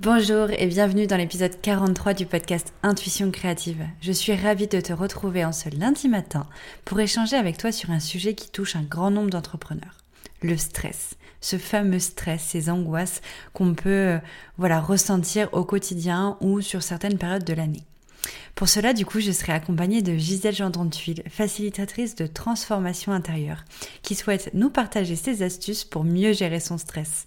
Bonjour et bienvenue dans l'épisode 43 du podcast Intuition créative. Je suis ravie de te retrouver en ce lundi matin pour échanger avec toi sur un sujet qui touche un grand nombre d'entrepreneurs. Le stress. Ce fameux stress, ces angoisses qu'on peut euh, voilà ressentir au quotidien ou sur certaines périodes de l'année. Pour cela, du coup, je serai accompagnée de Gisèle Gendron-Tuile, facilitatrice de transformation intérieure, qui souhaite nous partager ses astuces pour mieux gérer son stress.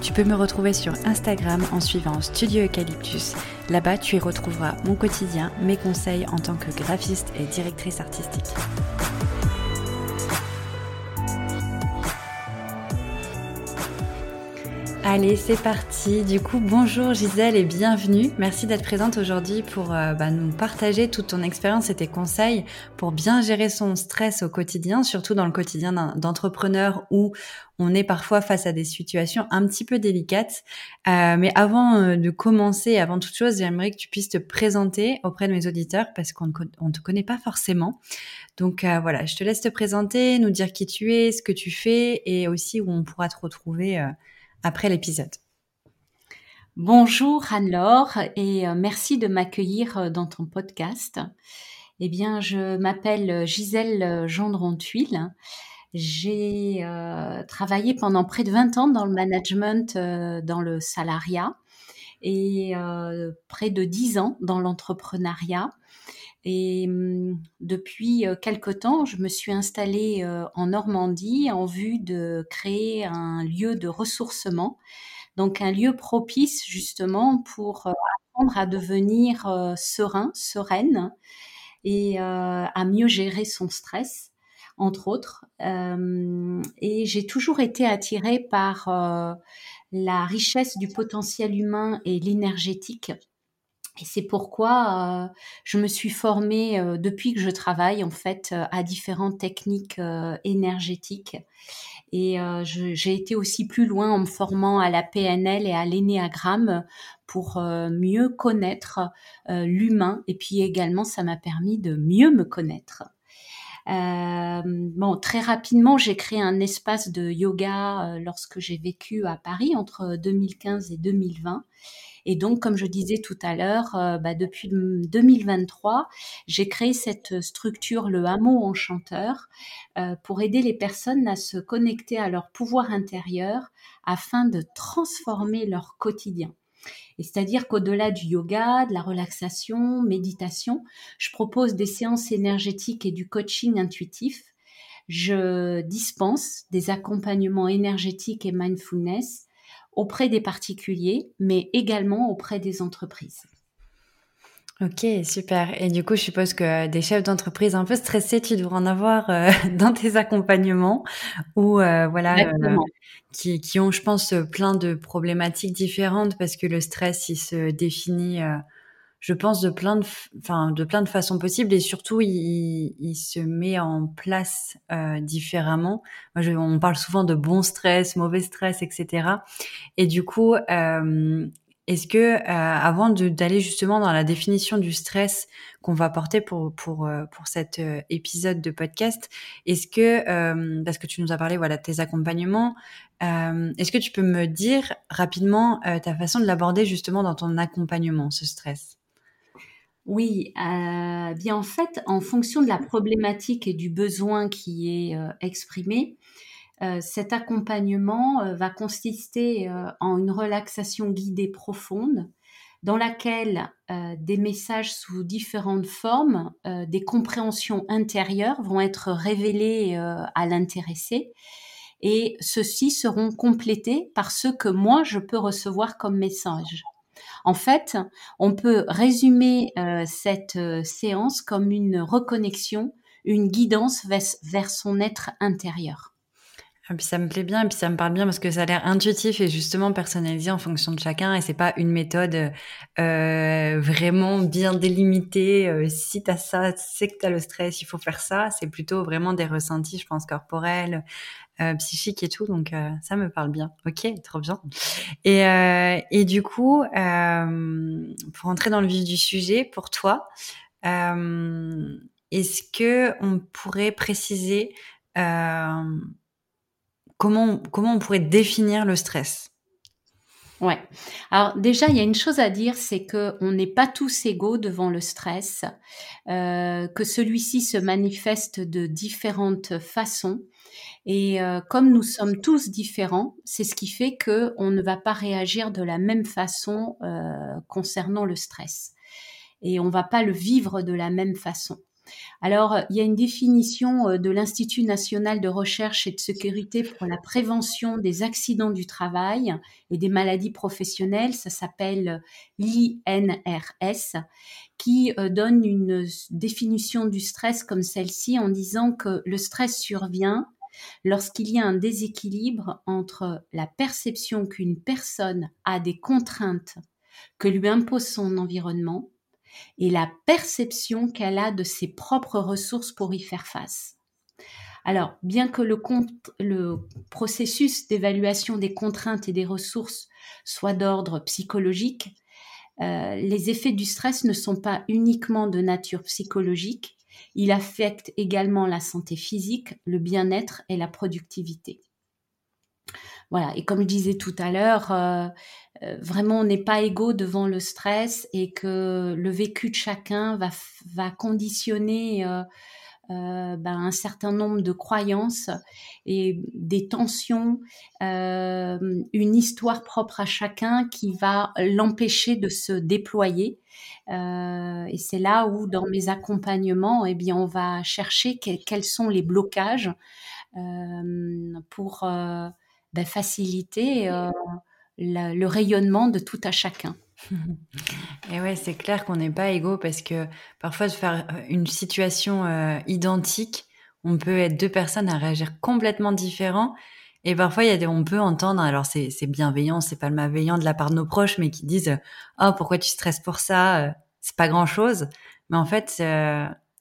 Tu peux me retrouver sur Instagram en suivant Studio Eucalyptus. Là-bas, tu y retrouveras mon quotidien, mes conseils en tant que graphiste et directrice artistique. Allez, c'est parti. Du coup, bonjour Gisèle et bienvenue. Merci d'être présente aujourd'hui pour euh, bah, nous partager toute ton expérience et tes conseils pour bien gérer son stress au quotidien, surtout dans le quotidien d'entrepreneur où on est parfois face à des situations un petit peu délicates. Euh, mais avant euh, de commencer, avant toute chose, j'aimerais que tu puisses te présenter auprès de mes auditeurs parce qu'on ne te connaît pas forcément. Donc voilà, je te laisse te présenter, nous dire qui tu es, ce que tu fais et aussi où on pourra te retrouver après l'épisode. Bonjour Anne-Laure et euh, merci de m'accueillir euh, dans ton podcast. Eh bien, je m'appelle Gisèle Gendron-Tuile. J'ai euh, travaillé pendant près de 20 ans dans le management, dans le salariat et près de 10 ans dans l'entrepreneuriat. Et hum, depuis euh, quelque temps, je me suis installée euh, en Normandie en vue de créer un lieu de ressourcement, donc un lieu propice justement pour euh, apprendre à devenir serein, sereine et à mieux gérer son stress, entre autres. et j'ai toujours été attirée par la richesse du potentiel humain et l'énergétique et c'est pourquoi euh, je me suis formée euh, depuis que je travaille en fait euh, à différentes techniques énergétiques. Et j'ai été aussi plus loin en me formant à la PNL et à l'énéagramme pour mieux connaître l'humain. Et puis également, ça m'a permis de mieux me connaître. Bon, très rapidement, j'ai créé un espace de yoga lorsque j'ai vécu à Paris entre 2015 et 2020. Et donc, comme je disais tout à l'heure, euh, bah, depuis 2023, j'ai créé cette structure, le hameau enchanteur, euh, pour aider les personnes à se connecter à leur pouvoir intérieur afin de transformer leur quotidien. C'est-à-dire qu'au-delà du yoga, de la relaxation, méditation, je propose des séances énergétiques et du coaching intuitif. Je dispense des accompagnements énergétiques et mindfulness auprès des particuliers, mais également auprès des entreprises. Ok, super. Et du coup, je suppose que des chefs d'entreprise un peu stressés, tu devrais en avoir euh, dans tes accompagnements ou euh, voilà, euh, qui, qui, ont, je pense, plein de problématiques différentes parce que le stress, il se définit je pense, de plein de, enfin, de plein de façons possibles et surtout, il, il se met en place euh, différemment. Moi, je, on parle souvent de bon stress, mauvais stress, etc. Et du coup, euh, est-ce que, euh, avant d'aller justement dans la définition du stress qu'on va porter pour pour euh, pour cet euh, épisode de podcast, est-ce que, parce que tu nous as parlé, voilà, de tes accompagnements, est-ce que tu peux me dire rapidement ta façon de l'aborder justement dans ton accompagnement, ce stress? Oui, bien en fait, en fonction de la problématique et du besoin qui est exprimé, euh, cet accompagnement va consister en une relaxation guidée profonde dans laquelle des messages sous différentes formes, des compréhensions intérieures vont être révélés à l'intéressé et ceux-ci seront complétés par ce que moi je peux recevoir comme message. En fait, on peut résumer euh, cette euh, séance comme une reconnexion, une guidance vers, son être intérieur. Et puis ça me plaît bien et puis ça me parle bien parce que ça a l'air intuitif et justement personnalisé en fonction de chacun et c'est pas une méthode euh, vraiment bien délimitée. Euh, si t'as ça, c'est que t'as le stress, il faut faire ça. C'est plutôt vraiment des ressentis, je pense, corporels, euh, psychiques et tout. Donc euh, ça me parle bien. Ok, trop bien. Et, euh, et du coup, pour entrer dans le vif du sujet, pour toi, est-ce que on pourrait préciser comment, comment on pourrait définir le stress? Ouais. Alors déjà, il y a une chose à dire, c'est que on n'est pas tous égaux devant le stress, euh, que celui-ci se manifeste de différentes façons. Et euh, comme nous sommes tous différents, c'est ce qui fait que on ne va pas réagir de la même façon euh, concernant le stress. Et on va pas le vivre de la même façon. Alors, il y a une définition euh, de l'Institut national de recherche et de sécurité pour la prévention des accidents du travail et des maladies professionnelles, ça s'appelle l'INRS, qui euh, donne une définition du stress comme celle-ci en disant que le stress survient lorsqu'il y a un déséquilibre entre la perception qu'une personne a des contraintes que lui impose son environnement et la perception qu'elle a de ses propres ressources pour y faire face. Alors, bien que le, processus d'évaluation des contraintes et des ressources soit d'ordre psychologique, euh, les effets du stress ne sont pas uniquement de nature psychologique, il affecte également la santé physique, le bien-être et la productivité. Voilà, et comme je disais tout à l'heure, euh, euh, vraiment on n'est pas égaux devant le stress et que le vécu de chacun va, va conditionner euh, ben, un certain nombre de croyances et des tensions, une histoire propre à chacun qui va l'empêcher de se déployer. Et c'est là où, dans mes accompagnements, eh bien, on va chercher quels sont les blocages pour ben, faciliter le rayonnement de tout à chacun. Et ouais, c'est clair qu'on n'est pas égaux parce que parfois, de faire euh, une situation euh, identique, on peut être deux personnes à réagir complètement différents. Et parfois, il y a des, on peut entendre, alors c'est, c'est bienveillant, c'est pas le malveillant de la part de nos proches, mais qui disent, oh, pourquoi tu stresses pour ça? Euh, c'est pas grand chose. Mais en fait,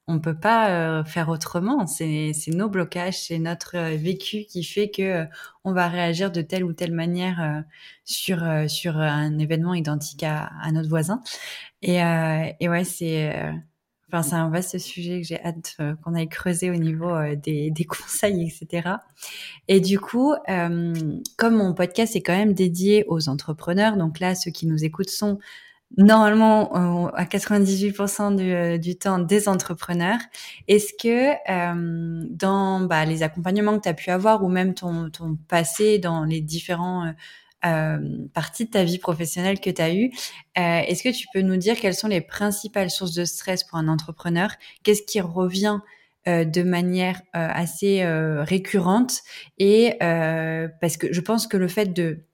on peut pas euh, faire autrement. C'est nos blocages, c'est notre euh, vécu qui fait que euh, on va réagir de telle ou telle manière sur sur un événement identique à, à notre voisin. Et, et ouais, c'est enfin c'est un vaste sujet que j'ai hâte qu'on aille creuser au niveau des, des conseils, etc. Et du coup, comme mon podcast est quand même dédié aux entrepreneurs, donc là, ceux qui nous écoutent sont normalement à 98% du, euh, du, temps des entrepreneurs. Est-ce que euh, dans bah, les accompagnements que tu as pu avoir ou même ton, ton passé dans les différents euh, euh parties de ta vie professionnelle que tu as eu, euh, est-ce que tu peux nous dire quelles sont les principales sources de stress pour un entrepreneur? Qu'est-ce qui revient de manière assez récurrente? Et parce que je pense que le fait de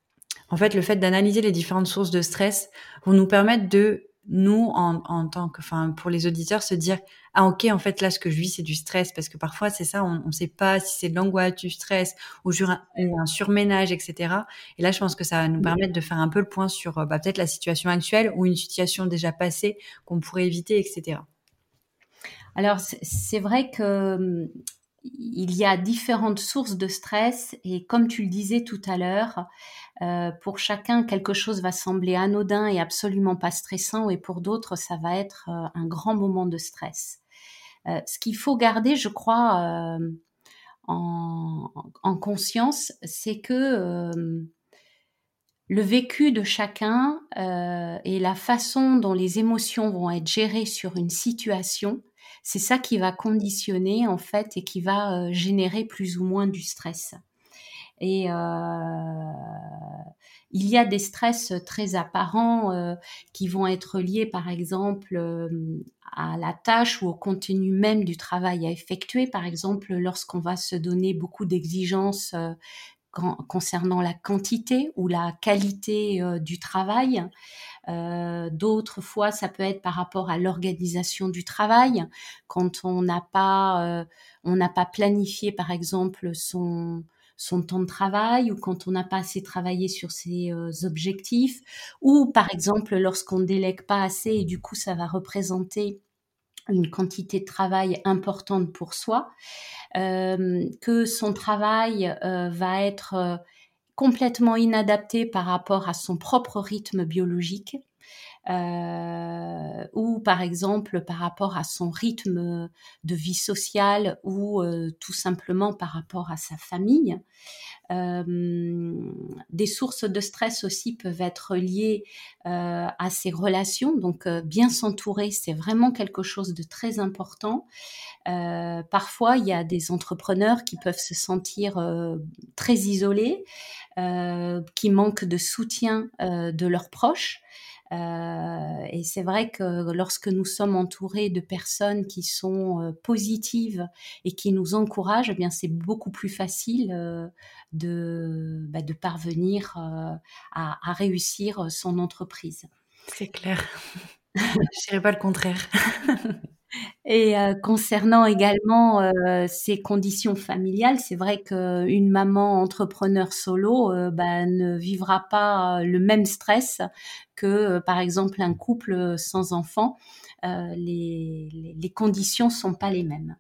en fait, le fait d'analyser les différentes sources de stress vont nous permettre de nous, en, tant que, enfin, pour les auditeurs, se dire ah ok, en fait là, ce que je vis, c'est du stress parce que parfois c'est ça, on ne sait pas si c'est de l'angoisse, du stress ou, un, un, surménage, etc. Et là, je pense que ça va nous permettre de faire un peu le point sur bah, peut-être la situation actuelle ou une situation déjà passée qu'on pourrait éviter, etc. Alors c'est vrai que hum, il y a différentes sources de stress et comme tu le disais tout à l'heure, euh, pour chacun, quelque chose va sembler anodin et absolument pas stressant, et pour d'autres, ça va être euh, un grand moment de stress. Euh, ce qu'il faut garder, je crois, en, en, conscience, c'est que le vécu de chacun et la façon dont les émotions vont être gérées sur une situation, c'est ça qui va conditionner en fait et qui va générer plus ou moins du stress. Et euh, il y a des stress très apparents euh, qui vont être liés, par exemple, euh, à la tâche ou au contenu même du travail à effectuer. Par exemple, lorsqu'on va se donner beaucoup d'exigences concernant la quantité ou la qualité du travail. D'autres fois, ça peut être par rapport à l'organisation du travail, quand on n'a pas, on n'a pas planifié, par exemple, son son temps de travail ou quand on n'a pas assez travaillé sur ses objectifs. Ou par exemple lorsqu'on délègue pas assez et du coup ça va représenter une quantité de travail importante pour soi, que son travail va être complètement inadapté par rapport à son propre rythme biologique, euh, ou par exemple par rapport à son rythme de vie sociale ou euh, tout simplement par rapport à sa famille. Euh, des sources de stress aussi peuvent être liées à ses relations, donc bien s'entourer, c'est vraiment quelque chose de très important. parfois, il y a des entrepreneurs qui peuvent se sentir très isolés, qui manquent de soutien de leurs proches. Euh, et c'est vrai que lorsque nous sommes entourés de personnes qui sont euh, positives et qui nous encouragent, eh bien c'est beaucoup plus facile euh, de, bah, de parvenir à, à, réussir son entreprise. C'est clair. Je dirais pas le contraire. Et euh, concernant également euh, ces conditions familiales, c'est vrai qu'une maman entrepreneur solo euh, bah, ne vivra pas le même stress que, par exemple, un couple sans enfant. Les, les, les, conditions sont pas les mêmes.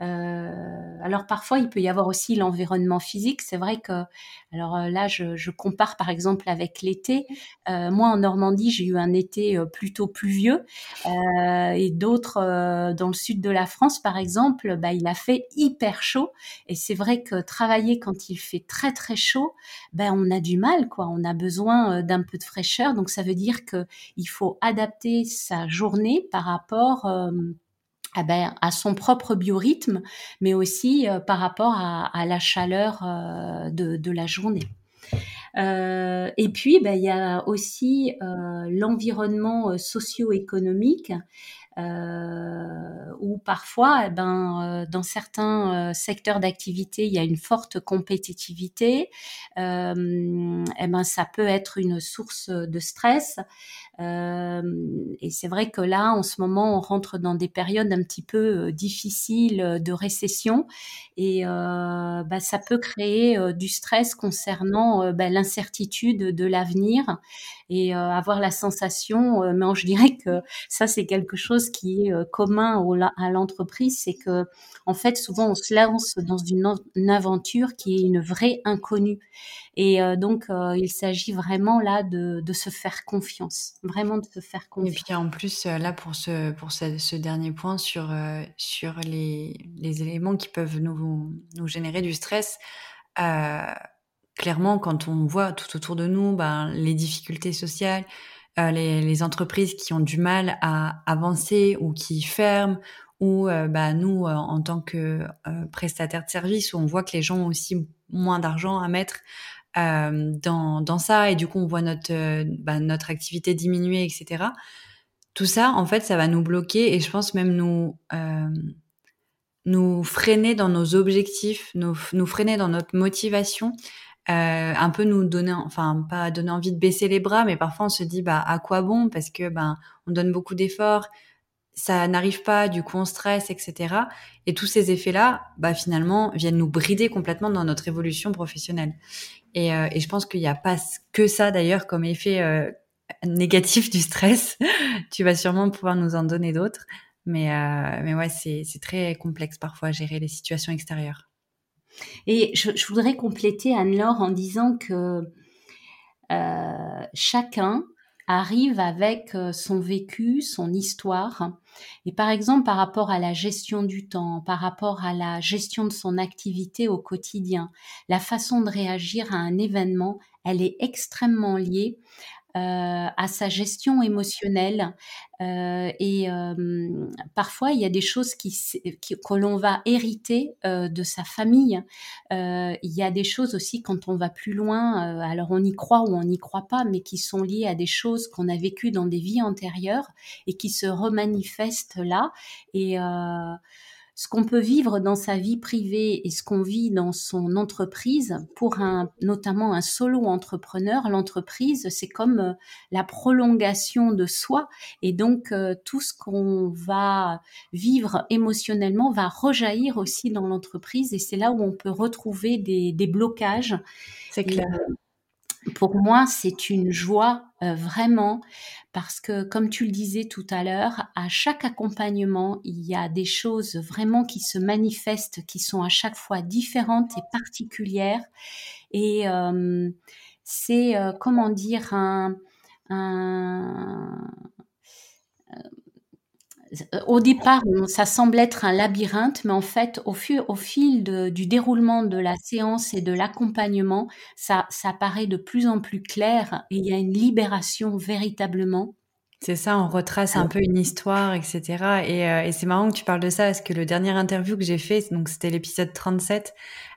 Euh, alors parfois, il peut y avoir aussi l'environnement physique. C'est vrai que, alors euh, là, je, je compare par exemple avec l'été. Euh, moi, en Normandie, j'ai eu un été plutôt pluvieux, et d'autres dans le sud de la France, par exemple, bah, il a fait hyper chaud. Et c'est vrai que travailler quand il fait très très chaud, ben on a du mal, quoi. On a besoin d'un peu de fraîcheur. Donc ça veut dire que il faut adapter sa journée par rapport ah ben, à son propre biorhythme, mais aussi euh, par rapport à, la chaleur euh, de, la journée. Euh, et puis, ben, il y a aussi l'environnement socio-économique euh, où parfois, eh ben, euh, dans certains euh, secteurs d'activité, il y a une forte compétitivité. Euh, eh ben, ça peut être une source de stress. Et c'est vrai que là, en ce moment, on rentre dans des périodes un petit peu difficiles de récession, et bah, ça peut créer du stress concernant bah, l'incertitude de l'avenir et avoir la sensation. mais je dirais que ça, c'est quelque chose qui est euh, commun à l'entreprise, c'est que en fait souvent on se lance dans une, aventure qui est une vraie inconnue. Et euh, donc euh, il s'agit vraiment là de, se faire confiance, vraiment de se faire confiance. Et puis en plus là pour ce pour ce, dernier point sur sur les, les, éléments qui peuvent nous nous générer du stress. Clairement, quand on voit tout autour de nous ben, les difficultés sociales, euh, les, entreprises qui ont du mal à avancer ou qui ferment, ou euh, bah, nous, euh, en tant que prestataires de services, où on voit que les gens ont aussi moins d'argent à mettre dans, dans, ça, et du coup, on voit notre, bah, notre activité diminuer, etc. Tout ça, en fait, ça va nous bloquer et je pense même nous, nous freiner dans nos objectifs, nous, nous freiner dans notre motivation euh, un peu nous donner, enfin pas donner envie de baisser les bras, mais parfois on se dit bah à quoi bon? Parce que ben on donne beaucoup d'efforts, ça n'arrive pas, du coup on stresse, etc. Et tous ces effets-là, bah finalement viennent nous brider complètement dans notre évolution professionnelle. Et, euh, et je pense qu'il n'y a pas que ça d'ailleurs comme effet euh, négatif du stress. tu vas sûrement pouvoir nous en donner d'autres, mais euh, mais ouais c'est c'est très complexe parfois à gérer les situations extérieures. Et je, voudrais compléter Anne-Laure en disant que euh, chacun arrive avec euh, son vécu, son histoire. Et par exemple, par rapport à la gestion du temps, par rapport à la gestion de son activité au quotidien, la façon de réagir à un événement, elle est extrêmement liée euh, à sa gestion émotionnelle. Euh, et euh, parfois, il y a des choses qui, que l'on va hériter de sa famille. il y a des choses aussi quand on va plus loin, alors on y croit ou on n'y croit pas, mais qui sont liées à des choses qu'on a vécues dans des vies antérieures et qui se remanifestent là. Et ce qu'on peut vivre dans sa vie privée et ce qu'on vit dans son entreprise, pour un, notamment un solo entrepreneur, l'entreprise, c'est comme euh, la prolongation de soi. Et donc, euh, tout ce qu'on va vivre émotionnellement va rejaillir aussi dans l'entreprise. Et c'est là où on peut retrouver des, des blocages. C'est clair. Euh, pour moi, c'est une joie vraiment parce que, comme tu le disais tout à l'heure, à chaque accompagnement, il y a des choses vraiment qui se manifestent, qui sont à chaque fois différentes et particulières. Et euh, c'est, euh, comment dire, un, un euh, au départ, ça semble être un labyrinthe, mais en fait, au, fil, au fil du déroulement de la séance et de l'accompagnement, ça, ça paraît de plus en plus clair et il y a une libération véritablement. C'est ça, on retrace un peu une histoire, etc. Et, euh, et c'est marrant que tu parles de ça, parce que le dernier interview que j'ai fait, donc c'était l'épisode 37,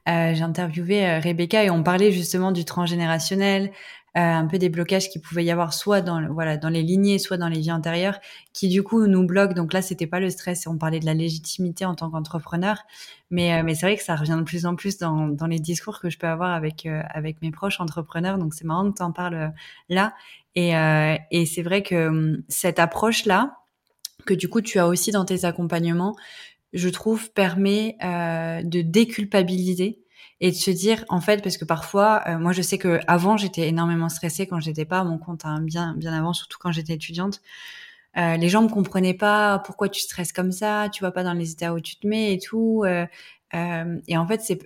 euh, j'ai interviewé euh, Rebecca et on parlait justement du transgénérationnel, un peu des blocages qui pouvaient y avoir soit dans voilà dans les lignées, soit dans les vies antérieures, qui du coup nous bloquent. Donc là, c'était pas le stress, on parlait de la légitimité en tant qu'entrepreneur, mais euh, mais c'est vrai que ça revient de plus en plus dans, dans les discours que je peux avoir avec euh, avec mes proches entrepreneurs. Donc c'est marrant que tu en parles là. Et et c'est vrai que hum, cette approche là que du coup tu as aussi dans tes accompagnements, je trouve permet de déculpabiliser et de se dire en fait parce que parfois euh, moi je sais que avant j'étais énormément stressée quand j'étais pas à mon compte hein, bien bien avant surtout quand j'étais étudiante. Euh, les gens me comprenaient pas pourquoi tu stresses comme ça tu vas pas dans les états où tu te mets et tout euh, et en fait c'est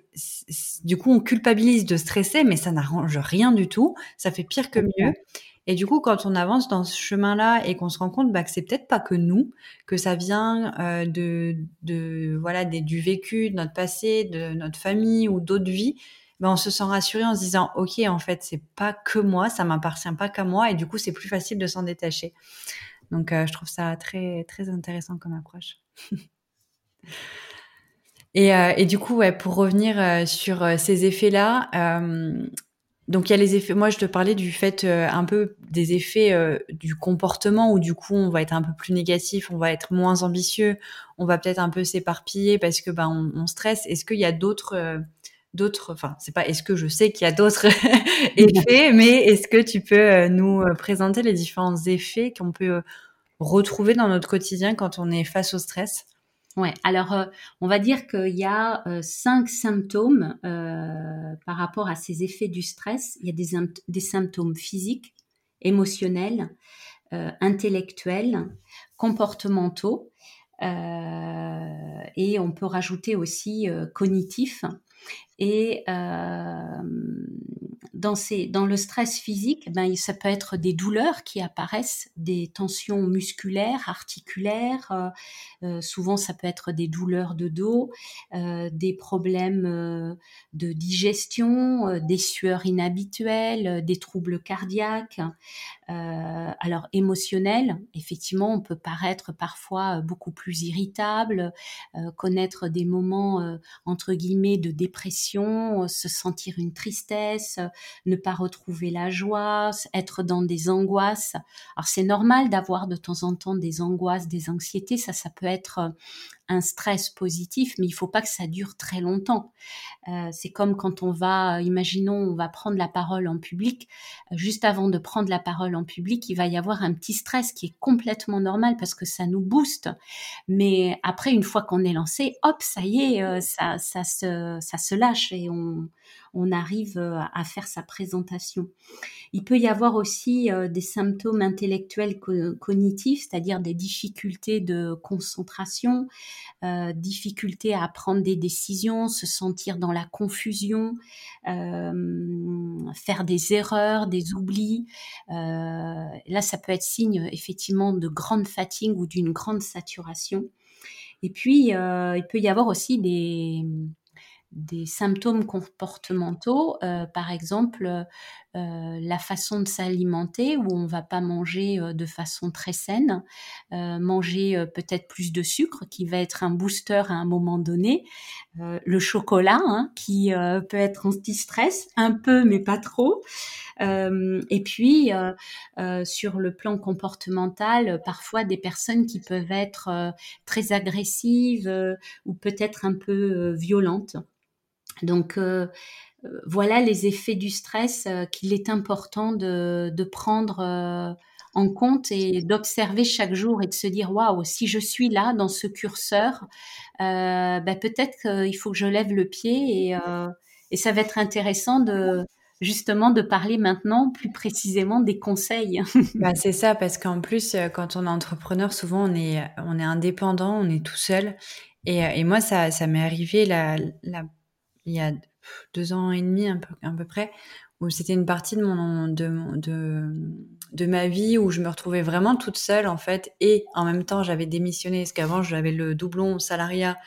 du coup on culpabilise de stresser mais ça n'arrange rien du tout. Ça fait pire que mieux et du coup, quand on avance dans ce chemin-là et qu'on se rend compte bah, que c'est peut-être pas que nous, que ça vient euh, de, de voilà des, du vécu, de notre passé, de notre famille ou d'autres vies, ben on se sent rassuré en se disant ok en fait c'est pas que moi, ça m'appartient pas qu'à moi et du coup c'est plus facile de s'en détacher. Donc euh, je trouve ça très très intéressant comme approche. et, euh, et, du coup ouais pour revenir sur ces effets là donc il y a les effets. Moi, je te parlais du fait euh, un peu des effets euh, du comportement où du coup on va être un peu plus négatif, on va être moins ambitieux, on va peut-être un peu s'éparpiller parce que ben on, on stresse. Est-ce qu'il y a d'autres euh, d'autres Enfin, c'est pas. Est-ce que je sais qu'il y a d'autres effets, mais est-ce que tu peux nous présenter les différents effets qu'on peut retrouver dans notre quotidien quand on est face au stress? Ouais, alors euh, on va dire qu'il y a euh, cinq symptômes euh, par rapport à ces effets du stress. Il y a des, des symptômes physiques, émotionnels, intellectuels, comportementaux, et on peut rajouter aussi cognitifs. Et dans, ces, dans le stress physique, ben, ça peut être des douleurs qui apparaissent, des tensions musculaires, articulaires. Euh, euh, souvent, ça peut être des douleurs de dos, euh, des problèmes euh, de digestion, euh, des sueurs inhabituelles, des troubles cardiaques. alors, émotionnels, effectivement, on peut paraître parfois beaucoup plus irritable, connaître des moments, entre guillemets, de dépression, se sentir une tristesse, ne pas retrouver la joie, être dans des angoisses. Alors c'est normal d'avoir de temps en temps des angoisses, des anxiétés, ça ça peut être un stress positif, mais il faut pas que ça dure très longtemps. Euh, c'est comme quand on va, imaginons, on va prendre la parole en public. Euh, juste avant de prendre la parole en public, il va y avoir un petit stress qui est complètement normal parce que ça nous booste. Mais après, une fois qu'on est lancé, hop, ça y est, euh, ça, ça, se, ça se lâche et on, on arrive à faire sa présentation. Il peut y avoir aussi des symptômes intellectuels cognitifs, c'est-à-dire des difficultés de concentration, euh, difficulté à prendre des décisions, se sentir dans la confusion, euh, faire des erreurs, des oublis. Euh, là, ça peut être signe effectivement de grande fatigue ou d'une grande saturation. Et puis, il peut y avoir aussi des, des symptômes comportementaux, euh, par exemple euh, la façon de s'alimenter, où on va pas manger euh, de façon très saine, manger peut-être plus de sucre, qui va être un booster à un moment donné, le chocolat, hein, qui peut être anti-stress, un peu mais pas trop. et puis sur le plan comportemental, parfois des personnes qui peuvent être très agressives ou peut-être un peu violentes. Donc euh, euh, voilà les effets du stress euh, qu'il est important de, prendre en compte et d'observer chaque jour et de se dire waouh si je suis là dans ce curseur ben, peut-être qu'il faut que je lève le pied et, ça va être intéressant de justement de parler maintenant plus précisément des conseils. bah, c'est ça parce qu'en plus quand on est entrepreneur souvent on est on est indépendant on est tout seul et, et moi ça ça m'est arrivé la, la il y a deux ans et demi à peu, à peu près, où c'était une partie de mon de, de, de ma vie où je me retrouvais vraiment toute seule en fait et en même temps j'avais démissionné parce qu'avant j'avais le doublon salariat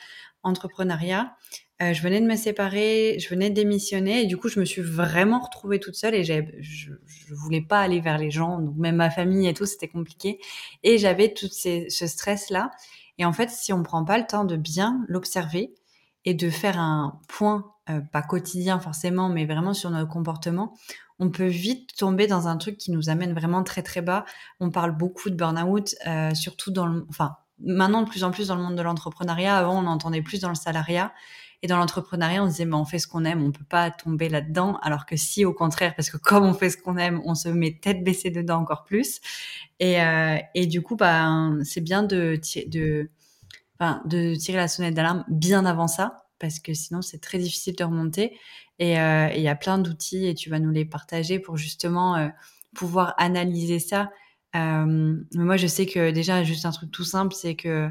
entrepreneuriat. Euh, je venais de me séparer je venais de démissionner et du coup je me suis vraiment retrouvée toute seule et je, je voulais pas aller vers les gens donc même ma famille et tout c'était compliqué. Et j'avais tout ces, ce stress là et en fait si on prend pas le temps de bien l'observer et de faire un point, euh, pas quotidien forcément, mais vraiment sur notre comportement, on peut vite tomber dans un truc qui nous amène vraiment très très bas. On parle beaucoup de burn-out, euh, surtout dans le, enfin, maintenant de plus en plus dans le monde de l'entrepreneuriat. Avant, on entendait plus dans le salariat. Et dans l'entrepreneuriat, on se disait, mais on fait ce qu'on aime, on peut pas tomber là-dedans. Alors que si, au contraire, parce que comme on fait ce qu'on aime, on se met tête baissée dedans encore plus. Et, euh, et du coup, bah, c'est bien de, de, de tirer la sonnette d'alarme bien avant ça, parce que sinon c'est très difficile de remonter. Et euh, il y a plein d'outils et tu vas nous les partager pour justement euh, pouvoir analyser ça. Euh, moi, je sais que déjà, juste un truc tout simple, c'est que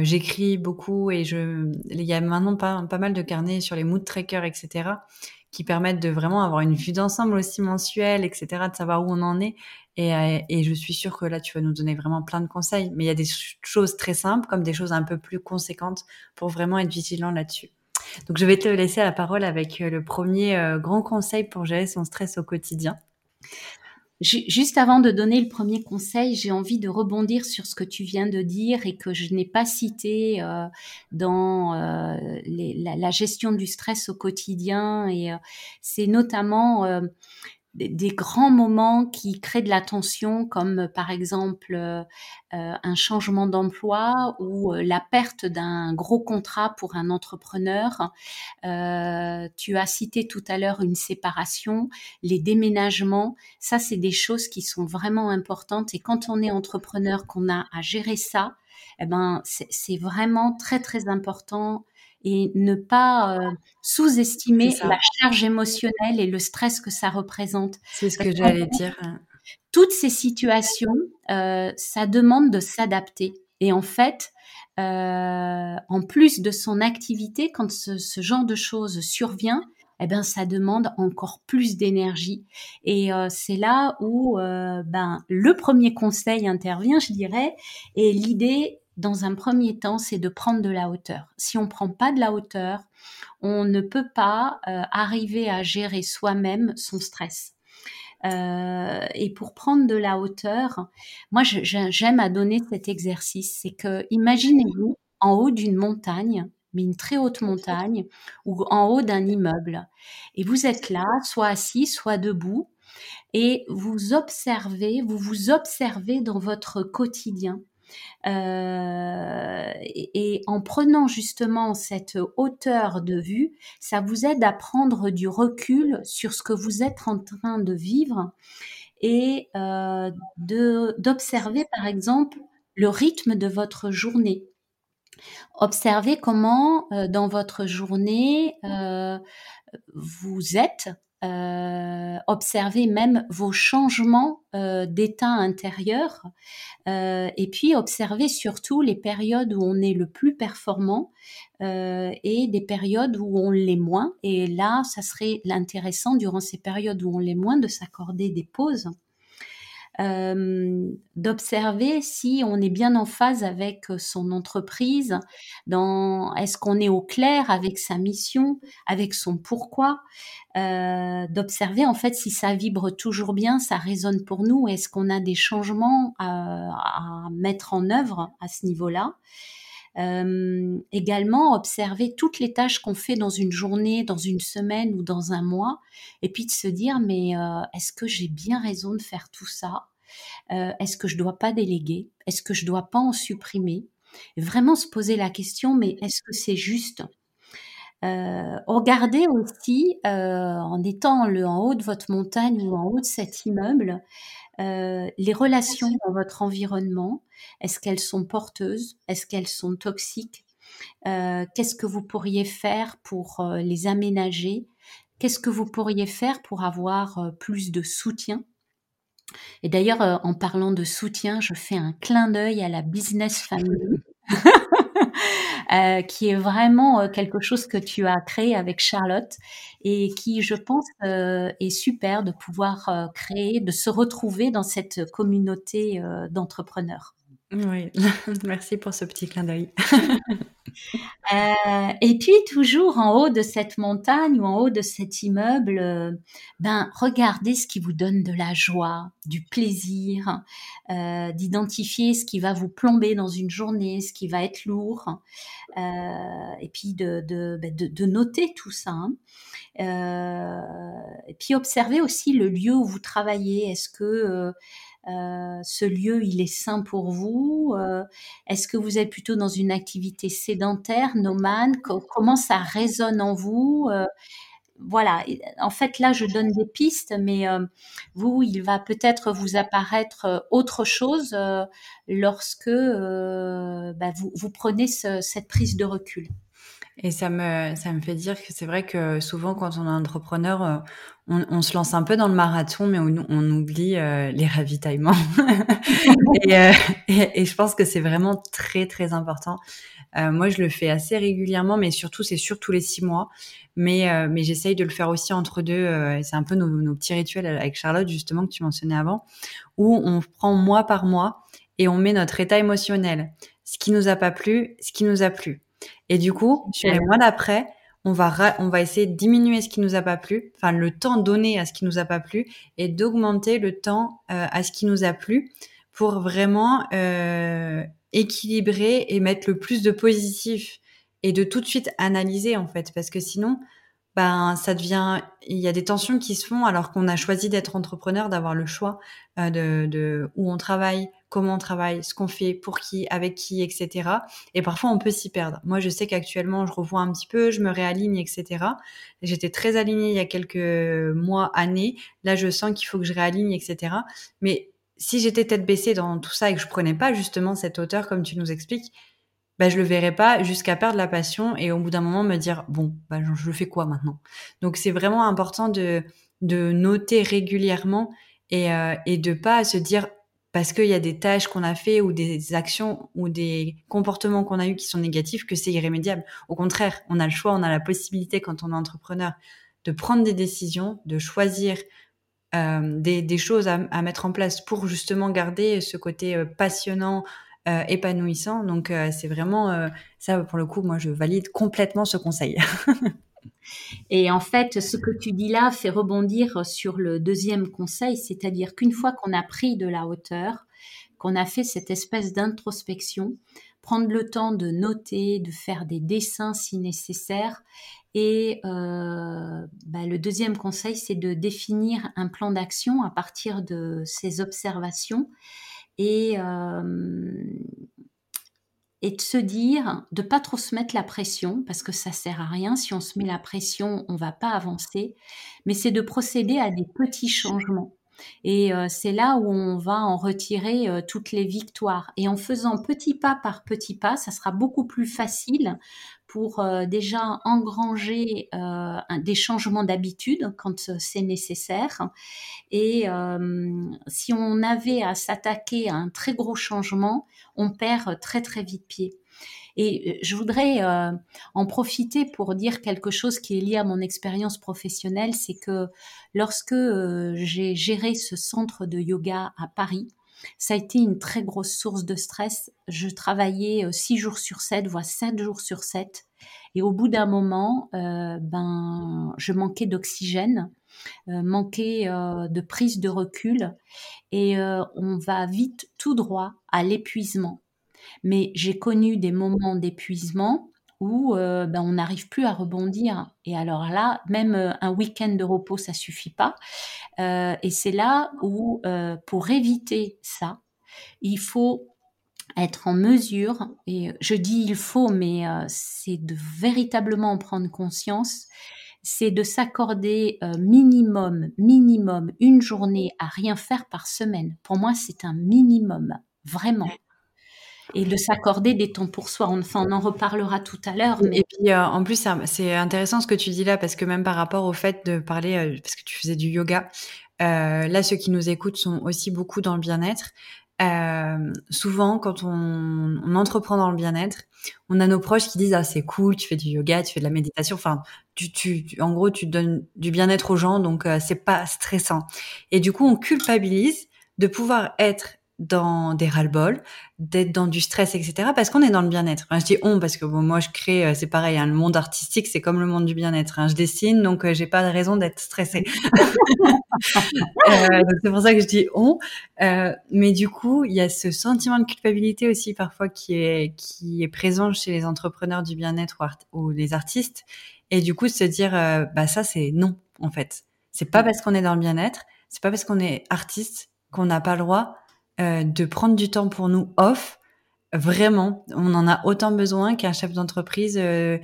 j'écris beaucoup et je, il y a maintenant pas, pas mal de carnets sur les mood trackers, etc qui permettent de vraiment avoir une vue d'ensemble aussi mensuelle, etc., de savoir où on en est. Et, euh, et, je suis sûre que là, tu vas nous donner vraiment plein de conseils. Mais il y a des choses très simples comme des choses un peu plus conséquentes pour vraiment être vigilant là-dessus. Donc, je vais te laisser la parole avec euh, le premier euh, grand conseil pour gérer son stress au quotidien. Juste avant de donner le premier conseil, j'ai envie de rebondir sur ce que tu viens de dire et que je n'ai pas cité dans la, gestion du stress au quotidien. Et c'est notamment des, grands moments qui créent de la tension, comme euh, par exemple euh, euh, un changement d'emploi ou la perte d'un gros contrat pour un entrepreneur. tu as cité tout à l'heure une séparation, les déménagements. Ça, c'est des choses qui sont vraiment importantes. Et quand on est entrepreneur, qu'on a à gérer ça, eh ben, c'est vraiment très très important et ne pas euh, sous-estimer la charge émotionnelle et le stress que ça représente. C'est ce que j'allais dire. Hein. Toutes ces situations, euh, ça demande de s'adapter. Et en fait, euh, en plus de son activité, quand ce, ce genre de choses survient, eh ben ça demande encore plus d'énergie et euh, c'est là où euh, ben le premier conseil intervient je dirais et l'idée dans un premier temps, c'est de prendre de la hauteur. Si on prend pas de la hauteur, on ne peut pas euh, arriver à gérer soi-même son stress. Euh, et pour prendre de la hauteur, moi j'aime à donner cet exercice, c'est que imaginez-vous en haut d'une montagne, mais une très haute montagne, ou en haut d'un immeuble, et vous êtes là, soit assis, soit debout, et vous observez, vous vous observez dans votre quotidien. Euh, et, en prenant justement cette hauteur de vue, ça vous aide à prendre du recul sur ce que vous êtes en train de vivre et euh, d'observer par exemple le rythme de votre journée. Observez comment euh, dans votre journée vous êtes euh, observer même vos changements euh, d'état intérieur euh, et puis observer surtout les périodes où on est le plus performant et des périodes où on l'est moins. Et là, ça serait intéressant durant ces périodes où on l'est moins de s'accorder des pauses. D'observer si on est bien en phase avec son entreprise, dans est-ce qu'on est au clair avec sa mission, avec son pourquoi, d'observer en fait si ça vibre toujours bien, ça résonne pour nous, est-ce qu'on a des changements à mettre en œuvre à ce niveau-là. Euh, également, observer toutes les tâches qu'on fait dans une journée, dans une semaine ou dans un mois, et puis de se dire, mais euh, est-ce que j'ai bien raison de faire tout ça? Euh, Est-ce que je dois pas déléguer? Est-ce que je dois pas en supprimer? Vraiment se poser la question, mais est-ce que c'est juste? Regardez aussi, en étant le, en haut de votre montagne ou en haut de cet immeuble, euh, les relations dans votre environnement, est-ce qu'elles sont porteuses Est-ce qu'elles sont toxiques euh, Qu'est-ce que vous pourriez faire pour euh, les aménager Qu'est-ce que vous pourriez faire pour avoir plus de soutien? Et d'ailleurs, en parlant de soutien, je fais un clin d'œil à la business family. Euh, qui est vraiment euh, quelque chose que tu as créé avec Charlotte et qui, je pense, euh, est super de pouvoir créer, de se retrouver dans cette communauté d'entrepreneurs. Oui, merci pour ce petit clin d'œil. Euh, et puis toujours en haut de cette montagne ou en haut de cet immeuble, euh, ben regardez ce qui vous donne de la joie, du plaisir, euh, d'identifier ce qui va vous plomber dans une journée, ce qui va être lourd, et puis ben, de, noter tout ça. Hein. et puis observer aussi le lieu où vous travaillez. Est-ce que euh, ce lieu, il est sain pour vous euh, Est-ce que vous êtes plutôt dans une activité sédentaire, nomade? Comment ça résonne en vous euh, Voilà, en fait là, je donne des pistes, mais vous, il va peut-être vous apparaître autre chose lorsque bah, vous, vous, prenez cette prise de recul. Et ça me, ça me fait dire que c'est vrai que souvent, quand on est entrepreneur, euh, on, se lance un peu dans le marathon, mais on, oublie euh, les ravitaillements. Euh, et, et, je pense que c'est vraiment très, très important. moi, je le fais assez régulièrement, mais surtout, c'est sur tous les six mois. Mais, mais j'essaye de le faire aussi entre deux. c'est un peu nos, nos, petits rituels avec Charlotte, justement, que tu mentionnais avant, où on prend mois par mois et on met notre état émotionnel. Ce qui nous a pas plu, ce qui nous a plu et du coup, sur les mois d'après, on va, on va essayer de diminuer ce qui nous a pas plu, enfin le temps donné à ce qui nous a pas plu, et d'augmenter le temps euh, à ce qui nous a plu pour vraiment euh, équilibrer et mettre le plus de positif et de tout de suite analyser en fait, parce que sinon, ben ça devient, il y a des tensions qui se font alors qu'on a choisi d'être entrepreneur, d'avoir le choix euh, de, de, où on travaille, comment on travaille, ce qu'on fait, pour qui, avec qui, etc. Et parfois on peut s'y perdre. Moi je sais qu'actuellement je revois un petit peu, je me réaligne, etc. J'étais très alignée il y a quelques mois, années. Là je sens qu'il faut que je réaligne, etc. Mais si j'étais tête baissée dans tout ça et que je prenais pas justement cette hauteur comme tu nous expliques, bah, je le verrai pas jusqu'à perdre la passion et au bout d'un moment me dire bon bah je fais quoi maintenant? Donc c'est vraiment important de de noter régulièrement et euh, et de pas se dire parce qu'il y a des tâches qu'on a fait ou des actions ou des comportements qu'on a eu qui sont négatifs que c'est irrémédiable au contraire on a le choix on a la possibilité quand on est entrepreneur de prendre des décisions de choisir euh, des, choses à, mettre en place pour justement garder ce côté euh, passionnant, euh, épanouissant. Donc c'est vraiment ça pour le coup, moi je valide complètement ce conseil. Et en fait, ce que tu dis là fait rebondir sur le deuxième conseil, c'est-à-dire qu'une fois qu'on a pris de la hauteur, qu'on a fait cette espèce d'introspection, prendre le temps de noter, de faire des dessins si nécessaire. Et euh, bah, le deuxième conseil, c'est de définir un plan d'action à partir de ces observations et, euh, et de se dire, de pas trop se mettre la pression, parce que ça sert à rien. Si on se met la pression, on va pas avancer. Mais c'est de procéder à des petits changements. Et euh, c'est là où on va en retirer euh, toutes les victoires. Et en faisant petit pas par petit pas, ça sera beaucoup plus facile pour euh, déjà engranger euh, des changements d'habitude quand euh, c'est nécessaire. Et si on avait à s'attaquer à un très gros changement, on perd très très vite pied. Et je voudrais en profiter pour dire quelque chose qui est lié à mon expérience professionnelle, c'est que lorsque j'ai géré ce centre de yoga à Paris, ça a été une très grosse source de stress. Je travaillais 6 jours sur 7, voire 7 jours sur 7. Et au bout d'un moment, ben, je manquais d'oxygène. Euh, manquer euh, de prise de recul et euh, on va vite tout droit à l'épuisement. Mais j'ai connu des moments d'épuisement où ben, on n'arrive plus à rebondir. Et alors là, même un week-end de repos, ça suffit pas. et c'est là où, pour éviter ça, il faut être en mesure, et je dis il faut, mais c'est de véritablement en prendre conscience, c'est de s'accorder euh, minimum, minimum une journée à rien faire par semaine. Pour moi, c'est un minimum, vraiment. Et de s'accorder des temps pour soi. Enfin, on en reparlera tout à l'heure. Mais... Et puis, euh, en plus, c'est intéressant ce que tu dis là, parce que même par rapport au fait de parler, euh, parce que tu faisais du yoga, là, ceux qui nous écoutent sont aussi beaucoup dans le bien-être. Euh, souvent, quand on, on, entreprend dans le bien-être, on a nos proches qui disent ah c'est cool, tu fais du yoga, tu fais de la méditation, enfin tu, tu, en gros tu donnes du bien-être aux gens, donc euh, c'est pas stressant. Et du coup, on culpabilise de pouvoir être dans des ras-le-bol, d'être dans du stress, etc. Parce qu'on est dans le bien-être. je dis on parce que bon, moi je crée, euh, c'est pareil, hein, le monde artistique c'est comme le monde du bien-être. Hein. Je dessine donc euh, j'ai pas de raison d'être stressée. euh, c'est pour ça que je dis on. Euh, mais du coup, il y a ce sentiment de culpabilité aussi parfois qui est qui est présent chez les entrepreneurs du bien-être ou, ou, les artistes. Et du coup, se dire bah ça c'est non en fait. C'est pas parce qu'on est dans le bien-être, c'est pas parce qu'on est artiste qu'on n'a pas le droit euh, de prendre du temps pour nous off. Vraiment, on en a autant besoin qu'un chef d'entreprise euh,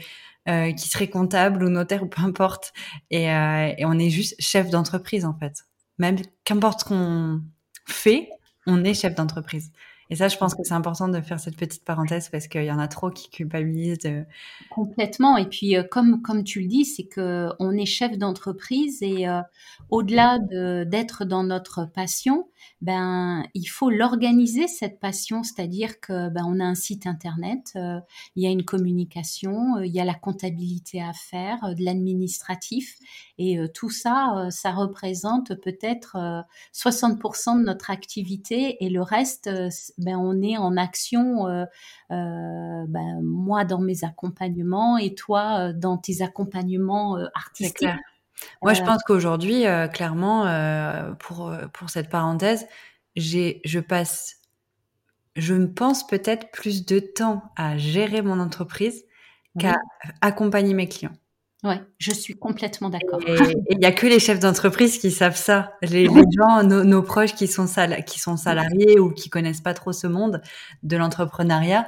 euh, qui serait comptable ou notaire ou peu importe. Et, et on est juste chef d'entreprise en fait. Même qu'importe ce qu'on fait, on est chef d'entreprise. Et ça, je pense que c'est important de faire cette petite parenthèse parce qu'il y en a trop qui culpabilisent. Complètement. Et puis, euh, comme, comme tu le dis, c'est que on est chef d'entreprise et euh, au-delà d'être dans notre passion, ben, il faut l'organiser, cette passion. C'est-à-dire que ben, a un site internet, euh, il y a une communication, il y a la comptabilité à faire, de l'administratif. Et tout ça, ça représente peut-être 60% de notre activité et le reste, ben, on est en action, euh, euh, ben, moi dans mes accompagnements et toi euh, dans tes accompagnements artistiques. Moi, je pense qu'aujourd'hui, clairement, pour, pour cette parenthèse, j'ai, je passe, je me pense peut-être plus de temps à gérer mon entreprise qu'à accompagner mes clients. Ouais, je suis complètement d'accord. Et il y a que les chefs d'entreprise qui savent ça. Les, gens, nos, proches qui sont, qui sont salariés ou qui connaissent pas trop ce monde de l'entrepreneuriat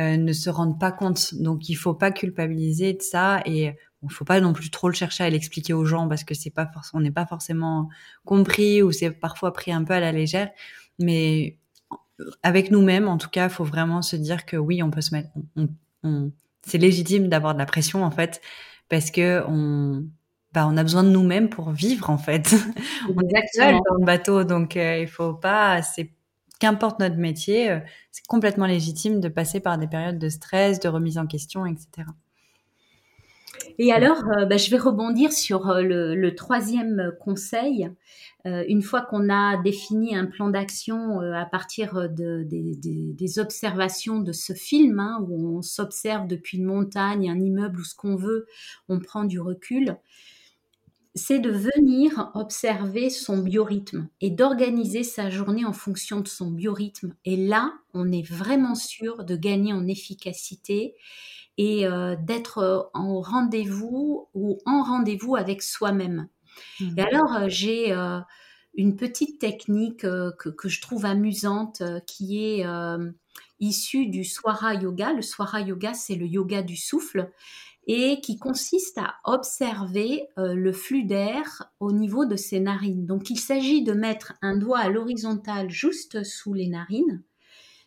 euh, ne se rendent pas compte. Donc il faut pas culpabiliser de ça et il faut pas non plus trop le chercher à l'expliquer aux gens parce que c'est pas on n'est pas forcément compris ou c'est parfois pris un peu à la légère. Mais avec nous-mêmes, en tout cas, il faut vraiment se dire que oui, on peut se mettre, on, c'est légitime d'avoir de la pression en fait parce que on, bah, on a besoin de nous-mêmes pour vivre en fait. on est seul dans le bateau, donc euh, il faut pas. C'est qu'importe notre métier, euh, c'est complètement légitime de passer par des périodes de stress, de remise en question, etc. Et alors, euh, bah, je vais rebondir sur euh, le, troisième conseil. Euh, une fois qu'on a défini un plan d'action à partir de, des observations de ce film, hein, où on s'observe depuis une montagne, un immeuble ou ce qu'on veut, on prend du recul, c'est de venir observer son biorhythme et d'organiser sa journée en fonction de son biorhythme. Et là, on est vraiment sûr de gagner en efficacité et euh, d'être euh, en rendez-vous ou en rendez-vous avec soi-même. Mmh. Et alors, euh, j'ai une petite technique que, que, je trouve amusante qui est issue du Swara Yoga. Le Swara Yoga, c'est le yoga du souffle et qui consiste à observer le flux d'air au niveau de ses narines. Donc il s'agit de mettre un doigt à l'horizontale juste sous les narines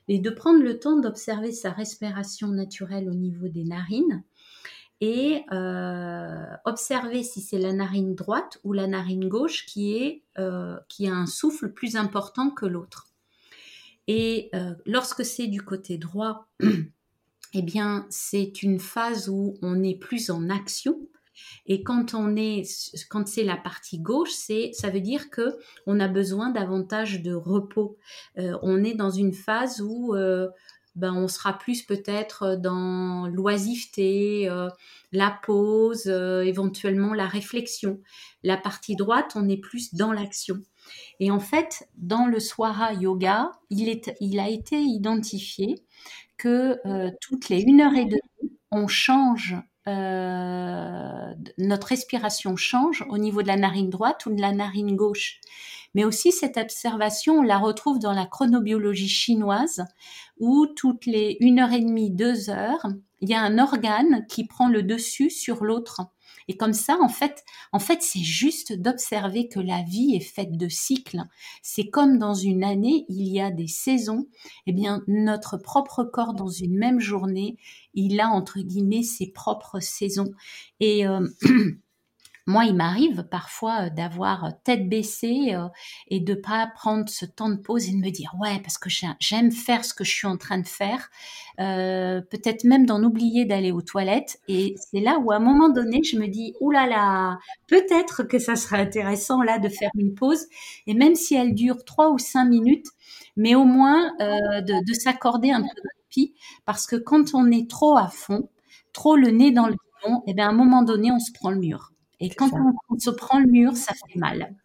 et de prendre le temps d'observer sa respiration naturelle au niveau des narines et euh, observer si c'est la narine droite ou la narine gauche qui, euh, a un souffle plus important que l'autre. Et euh, lorsque c'est du côté droit, eh bien, c'est une phase où on est plus en action. Et quand on est, quand c'est la partie gauche, c'est, ça veut dire que on a besoin davantage de repos. Euh, on est dans une phase où euh, ben, on sera plus peut-être dans l'oisiveté, euh, la pause, éventuellement la réflexion. La partie droite, on est plus dans l'action. Et en fait, dans le Swara Yoga, il, est, il a été identifié que toutes les une heure et demie, on change, euh, notre respiration change au niveau de la narine droite ou de la narine gauche. Mais aussi cette observation, on la retrouve dans la chronobiologie chinoise, où toutes les une heure et demie, deux heures, il y a un organe qui prend le dessus sur l'autre. Et comme ça, en fait, en fait, c'est juste d'observer que la vie est faite de cycles. C'est comme dans une année, il y a des saisons. Eh bien, notre propre corps dans une même journée, il a entre guillemets ses propres saisons. Et euh, Moi, il m'arrive parfois euh, d'avoir euh, tête baissée euh, et de pas prendre ce temps de pause et de me dire ouais parce que j'aime faire ce que je suis en train de faire, peut-être même d'en oublier d'aller aux toilettes. Et c'est là où à un moment donné, je me dis oulala, là, peut-être que ça serait intéressant là de faire une pause et même si elle dure trois ou cinq minutes, mais au moins de, s'accorder un peu de répit parce que quand on est trop à fond, trop le nez dans le fond, et eh bien à un moment donné, on se prend le mur. Et quand on, se prend le mur, ça fait mal.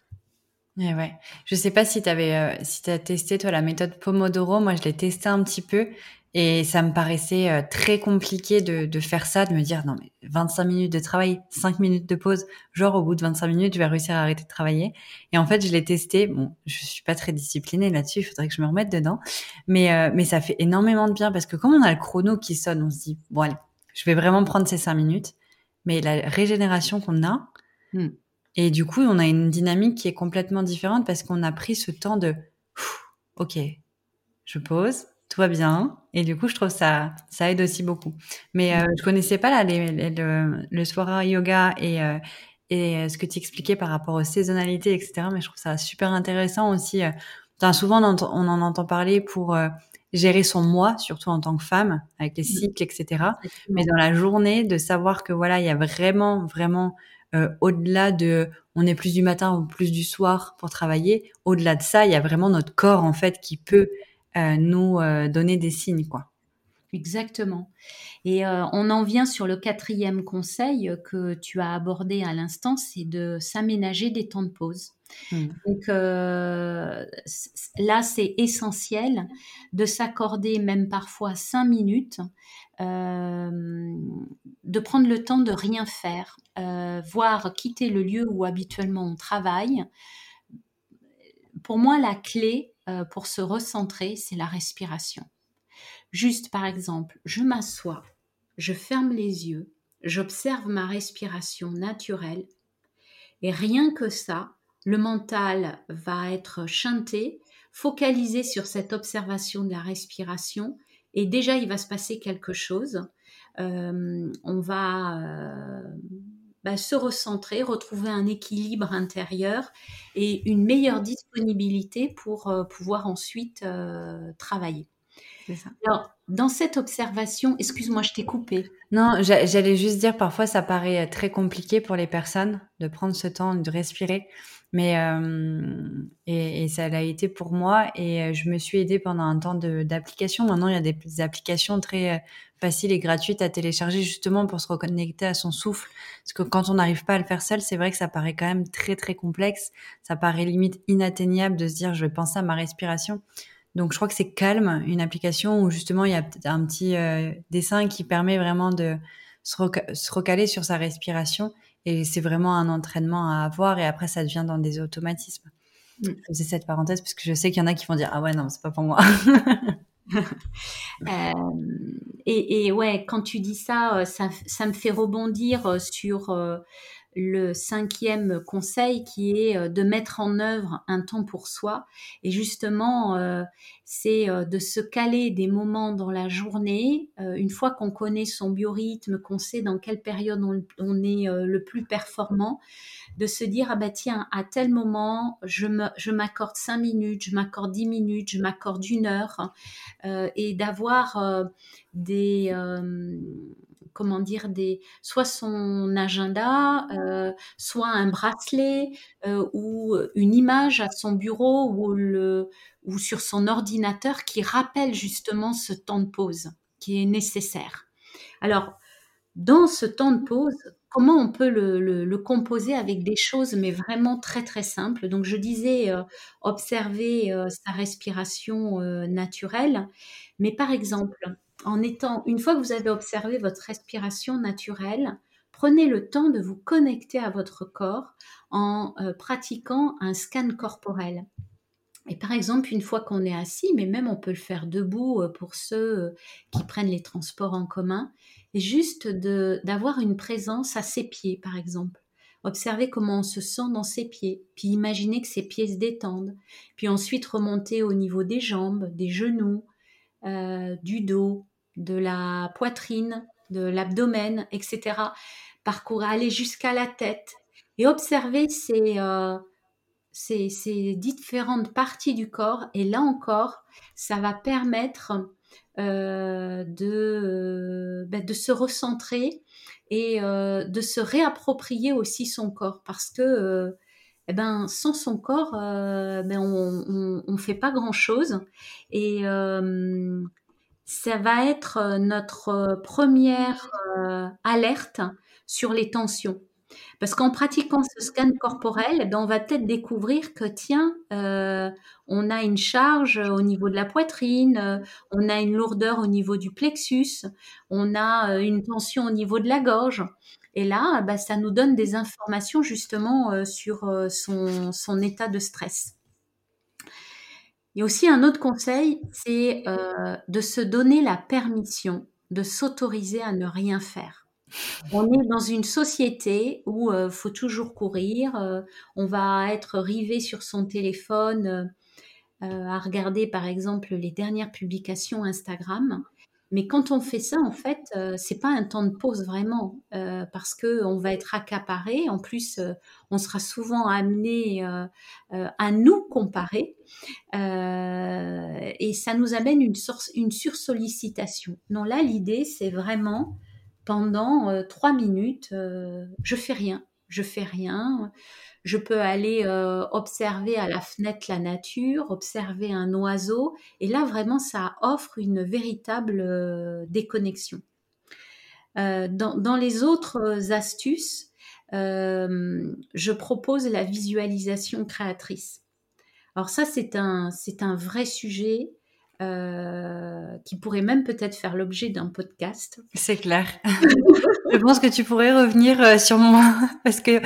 Et ouais. Je sais pas si tu avais euh, si as testé toi la méthode Pomodoro, moi je l'ai testé un petit peu et ça me paraissait euh, très compliqué de, de, faire ça, de me dire non mais 25 minutes de travail, 5 minutes de pause, genre au bout de 25 minutes, je vais réussir à arrêter de travailler. Et en fait, je l'ai testé. Bon, je suis pas très disciplinée là-dessus, il faudrait que je me remette dedans, mais euh, mais ça fait énormément de bien parce que comme on a le chrono qui sonne, on se dit bon allez, je vais vraiment prendre ces 5 minutes mais la régénération qu'on a, hmm. et du coup, on a une dynamique qui est complètement différente parce qu'on a pris ce temps de, ok, je pose, tout va bien, et du coup, je trouve ça, ça aide aussi beaucoup. Mais euh, je connaissais pas là les, le, le Swara Yoga et euh, et euh, ce que tu expliquais par rapport aux saisonnalités, etc. Mais je trouve ça super intéressant aussi. Euh, souvent, on, on, en entend parler pour gérer son moi, surtout en tant que femme, avec les mmh. cycles, etc. Mais dans la journée, de savoir que voilà, il y a vraiment, vraiment euh, au-delà de, on est plus du matin ou plus du soir pour travailler. Au-delà de ça, il y a vraiment notre corps en fait qui peut euh, nous euh, donner des signes, quoi. Exactement. Et euh, on en vient sur le quatrième conseil que tu as abordé à l'instant, c'est de s'aménager des temps de pause. Hmm. Donc euh, là, c'est essentiel de s'accorder même parfois cinq minutes, euh, de prendre le temps de rien faire, voire quitter le lieu où habituellement on travaille. Pour moi, la clé pour se recentrer, c'est la respiration. Juste par exemple, je m'assois, je ferme les yeux, j'observe ma respiration naturelle et rien que ça, le mental va être chanté, focalisé sur cette observation de la respiration et déjà il va se passer quelque chose. Euh, on va euh, bah, se recentrer, retrouver un équilibre intérieur et une meilleure disponibilité pour euh, pouvoir ensuite travailler. Alors, dans cette observation, excuse-moi, je t'ai coupé. Non, j'allais juste dire, parfois, ça paraît euh, très compliqué pour les personnes de prendre ce temps, de respirer. Mais euh, et, ça l'a été pour moi et euh, je me suis aidée pendant un temps d'application. Maintenant, il y a des, applications très faciles et gratuites à télécharger justement pour se reconnecter à son souffle. Parce que quand on n'arrive pas à le faire seul, c'est vrai que ça paraît quand même très très complexe. Ça paraît limite inatteignable de se dire je vais penser à ma respiration. Donc je crois que c'est Calme, une application où justement il y a un petit euh, dessin qui permet vraiment de se, recaler sur sa respiration et c'est vraiment un entraînement à avoir et après ça devient dans des automatismes. Mm. Je faisais cette parenthèse parce que je sais qu'il y en a qui vont dire ah ouais non c'est pas pour moi. euh, et, et, ouais quand tu dis ça, euh, ça, ça me fait rebondir sur le cinquième conseil qui est euh, de mettre en œuvre un temps pour soi. Et justement, euh, c'est euh, de se caler des moments dans la journée. une fois qu'on connaît son biorhythme, qu'on sait dans quelle période on, est le plus performant, de se dire, ah bah tiens, à tel moment, je m'accorde cinq minutes, je m'accorde dix minutes, je m'accorde une heure, et d'avoir des comment dire des soit son agenda, euh, soit un bracelet euh, ou une image à son bureau ou le ou sur son ordinateur qui rappelle justement ce temps de pause qui est nécessaire. Alors dans ce temps de pause, comment on peut le, composer avec des choses mais vraiment très très simples? Donc je disais euh, observer sa respiration naturelle, mais par exemple en étant, une fois que vous avez observé votre respiration naturelle, prenez le temps de vous connecter à votre corps en euh, pratiquant un scan corporel. Et par exemple, une fois qu'on est assis, mais même on peut le faire debout euh, pour ceux euh, qui prennent les transports en commun, juste d'avoir une présence à ses pieds, par exemple. Observez comment on se sent dans ses pieds, puis imaginez que ses pieds se détendent, puis ensuite remonter au niveau des jambes, des genoux, du dos, de la poitrine, de l'abdomen, etc. Parcourir, aller jusqu'à la tête et observer euh, ces, différentes parties du corps. Et là encore, ça va permettre euh, de, ben, de se recentrer et euh, de se réapproprier aussi son corps parce que eh ben, sans son corps, ben, on ne fait pas grand-chose. Et ça va être euh, notre euh, première euh, alerte sur les tensions. Parce qu'en pratiquant ce scan corporel, ben, on va peut-être découvrir que, tiens, on a une charge au niveau de la poitrine, on a une lourdeur au niveau du plexus, on a une tension au niveau de la gorge. Et là, bah, ça nous donne des informations justement sur son état de stress. Il y a aussi un autre conseil, c'est euh, de se donner la permission de s'autoriser à ne rien faire. On est dans une société où il euh, faut toujours courir, euh, on va être rivé sur son téléphone à regarder par exemple les dernières publications Instagram. Mais quand on fait ça, en fait, euh, c'est pas un temps de pause vraiment, euh, parce que on va être accaparé. En plus, euh, on sera souvent amené à nous comparer, et ça nous amène une, une sursollicitation. Non, là, l'idée, c'est vraiment pendant trois minutes, je fais rien, je fais rien. Je peux aller euh, observer à la fenêtre la nature, observer un oiseau, et là vraiment ça offre une véritable euh, déconnexion. Euh, dans, les autres astuces, je propose la visualisation créatrice. Alors ça c'est un, c'est un vrai sujet euh, qui pourrait même peut-être faire l'objet d'un podcast. C'est clair. je pense que tu pourrais revenir euh, sur moi parce que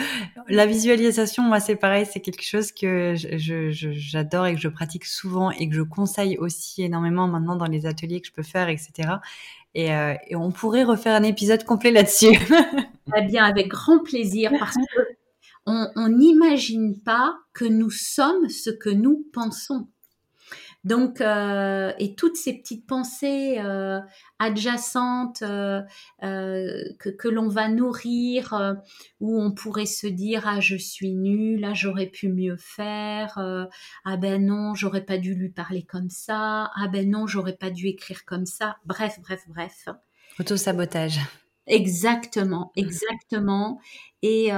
la visualisation, moi, c'est pareil, c'est quelque chose que j'adore et que je pratique souvent et que je conseille aussi énormément maintenant dans les ateliers que je peux faire, etc. Et, euh, et on pourrait refaire un épisode complet là-dessus. eh bien, avec grand plaisir parce que on n'imagine pas que nous sommes ce que nous pensons. Donc, euh, et toutes ces petites pensées euh, adjacentes euh, que, que l'on va nourrir, où on pourrait se dire ah je suis nulle, ah j'aurais pu mieux faire, ah ben non j'aurais pas dû lui parler comme ça, ah ben non j'aurais pas dû écrire comme ça. Bref, bref, bref. Auto sabotage. Exactement, exactement. Et,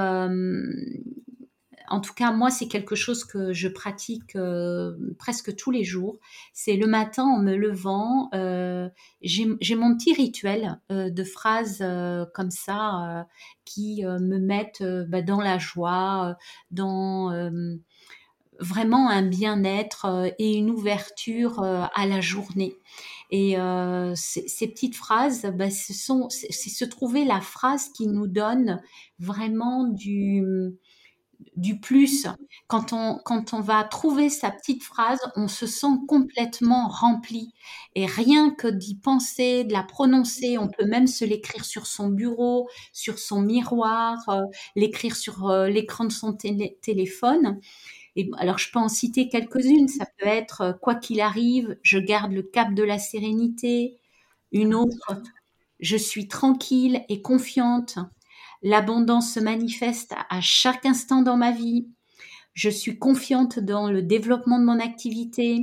en tout cas, moi, c'est quelque chose que je pratique euh, presque tous les jours. C'est le matin en me levant, euh, j'ai mon petit rituel euh, de phrases comme ça qui me mettent bah, dans la joie, dans vraiment un bien-être et une ouverture à la journée. Et ces, petites phrases, bah, c'est se trouver la phrase qui nous donne vraiment du du plus. Quand on, quand on va trouver sa petite phrase, on se sent complètement rempli. Et rien que d'y penser, de la prononcer, on peut même se l'écrire sur son bureau, sur son miroir, euh, l'écrire sur euh, l'écran de son téléphone. Et, alors, je peux en citer quelques-unes. Ça peut être euh, Quoi qu'il arrive, je garde le cap de la sérénité. Une autre, je suis tranquille et confiante. L'abondance se manifeste à chaque instant dans ma vie. Je suis confiante dans le développement de mon activité.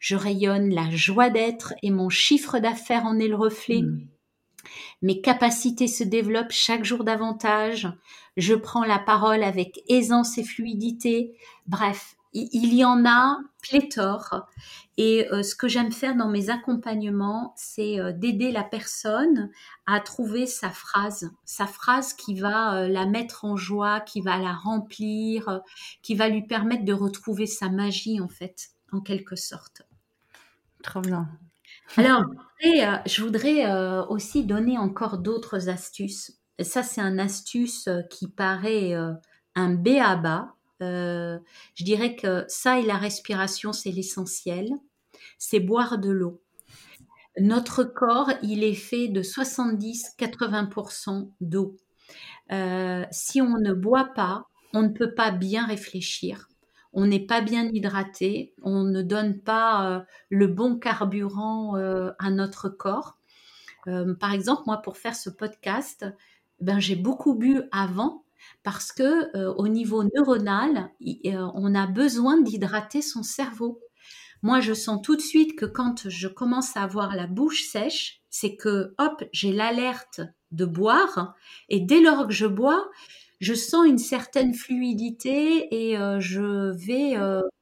Je rayonne la joie d'être et mon chiffre d'affaires en est le reflet. Hmm. Mes capacités se développent chaque jour davantage. Je prends la parole avec aisance et fluidité. Bref, il y en a pléthore. Et euh, ce que j'aime faire dans mes accompagnements, c'est euh, d'aider la personne à trouver sa phrase, sa phrase qui va euh, la mettre en joie, qui va la remplir, qui va lui permettre de retrouver sa magie, en fait, en quelque sorte. Trop bien. Alors, je voudrais aussi donner encore d'autres astuces. ça, c'est un astuce qui paraît un B à bas, euh, je dirais que ça et la respiration, c'est l'essentiel. C'est boire de l'eau. Notre corps, il est fait de 70-80% d'eau. Euh, si on ne boit pas, on ne peut pas bien réfléchir. On n'est pas bien hydraté, on ne donne pas euh, le bon carburant à notre corps. par exemple, moi, pour faire ce podcast, ben, j'ai beaucoup bu avant parce que euh, au niveau neuronal, euh, on a besoin d'hydrater son cerveau. Moi, je sens tout de suite que quand je commence à avoir la bouche sèche, c'est que hop, j'ai l'alerte de boire et dès lors que je bois, je sens une certaine fluidité et euh, je vais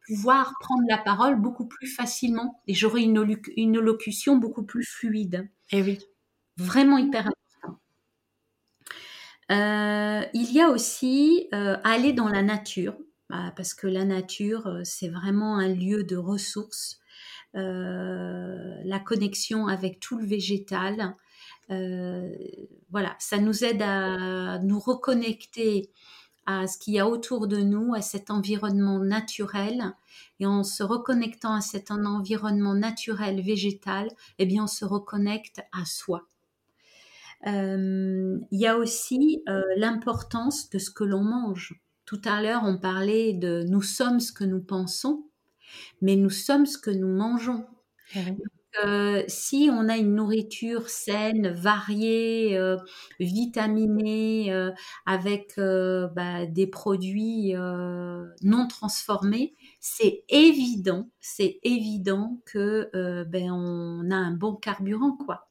pouvoir prendre la parole beaucoup plus facilement et j'aurai une, une, locution beaucoup plus fluide. Et eh oui. Vraiment hyper euh, il y a aussi euh, aller dans la nature, bah, parce que la nature, euh, c'est vraiment un lieu de ressources. la connexion avec tout le végétal, voilà, ça nous aide à nous reconnecter à ce qu'il y a autour de nous, à cet environnement naturel. Et en se reconnectant à cet environnement naturel végétal, eh bien, on se reconnecte à soi. Euh, il y a aussi euh, l'importance de ce que l'on mange. Tout à l'heure, on parlait de nous sommes ce que nous pensons, mais nous sommes ce que nous mangeons. Ah euh, si on a une nourriture saine, variée, vitaminée, avec bah, des produits non transformés, c'est évident, c'est évident que ben on a un bon carburant, quoi.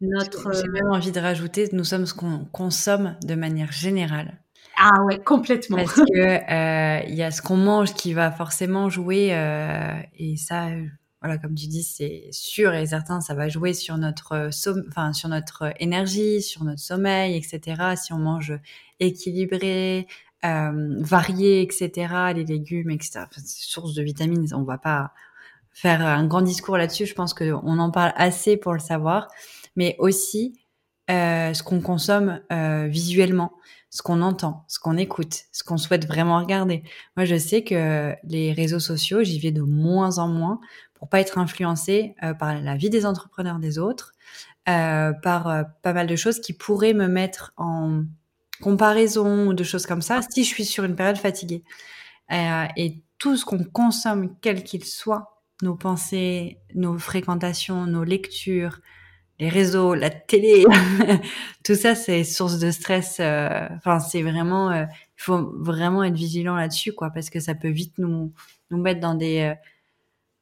Notre... J'ai même envie de rajouter, nous sommes ce qu'on consomme de manière générale. Ah ouais, complètement. Parce que euh, il y a ce qu'on mange qui va forcément jouer, euh, et ça, voilà, comme tu dis, c'est sûr et certain, ça va jouer sur notre, enfin, sur notre énergie, sur notre sommeil, etc. Si on mange équilibré, euh, varié, etc. Les légumes, etc. Enfin, source de vitamines, on va pas faire un grand discours là-dessus. Je pense qu'on en parle assez pour le savoir mais aussi euh, ce qu'on consomme euh, visuellement, ce qu'on entend, ce qu'on écoute, ce qu'on souhaite vraiment regarder. Moi, je sais que les réseaux sociaux, j'y vais de moins en moins pour pas être influencée euh, par la vie des entrepreneurs des autres, par pas mal de choses qui pourraient me mettre en comparaison ou de choses comme ça si je suis sur une période fatiguée. Et tout ce qu'on consomme, quel qu'il soit, nos pensées, nos fréquentations, nos lectures, les réseaux, la télé, tout ça, c'est source de stress. Euh, enfin, c'est vraiment, euh, il faut vraiment être vigilant là-dessus, quoi, parce que ça peut vite nous nous mettre dans des euh,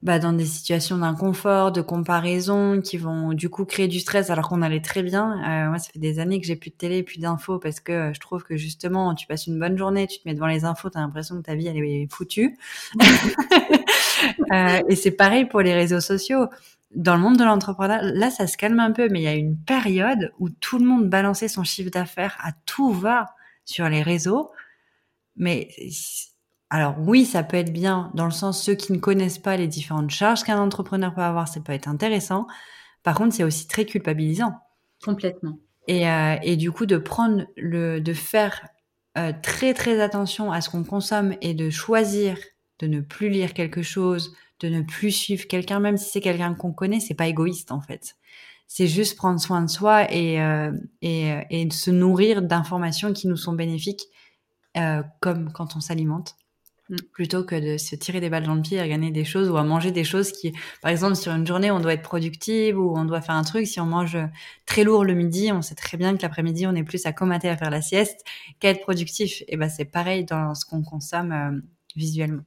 bah, dans des situations d'inconfort, de comparaison, qui vont du coup créer du stress alors qu'on allait très bien. moi, ça fait des années que j'ai plus de télé, plus d'infos, parce que je trouve que justement, tu passes une bonne journée, tu te mets devant les infos, tu as l'impression que ta vie elle est foutue. et c'est pareil pour les réseaux sociaux dans le monde de l'entrepreneuriat, là, ça se calme un peu, mais il y a une période où tout le monde balançait son chiffre d'affaires à tout va sur les réseaux. Mais alors oui, ça peut être bien dans le sens ceux qui ne connaissent pas les différentes charges qu'un entrepreneur peut avoir, ça peut être intéressant. Par contre, c'est aussi très culpabilisant. Complètement. Et, euh, et du coup, de prendre le, de faire très très attention à ce qu'on consomme et de choisir de ne plus lire quelque chose, de ne plus suivre quelqu'un, même si c'est quelqu'un qu'on connaît, c'est pas égoïste en fait. C'est juste prendre soin de soi et, euh, et, euh, et se nourrir d'informations qui nous sont bénéfiques, euh, comme quand on s'alimente, mm. plutôt que de se tirer des balles dans le pied à gagner des choses ou à manger des choses qui, par exemple, sur une journée, on doit être productive ou on doit faire un truc. Si on mange très lourd le midi, on sait très bien que l'après-midi, on est plus à comater à faire la sieste qu'à être productif. Et ben, c'est pareil dans ce qu'on consomme euh, visuellement.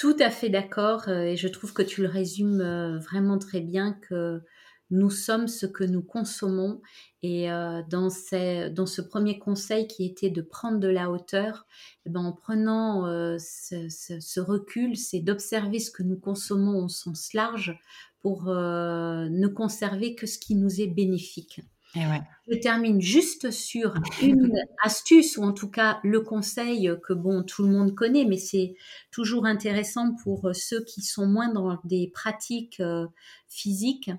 Tout à fait d'accord euh, et je trouve que tu le résumes euh, vraiment très bien que nous sommes ce que nous consommons et euh, dans, ce premier conseil qui était de prendre de la hauteur, eh ben, en prenant ce, recul, c'est d'observer ce que nous consommons au sens large pour ne conserver que ce qui nous est bénéfique. Je termine juste sur une astuce, ou en tout cas le conseil que bon tout le monde connaît, mais c'est toujours intéressant pour ceux qui sont moins dans des pratiques euh, physiques.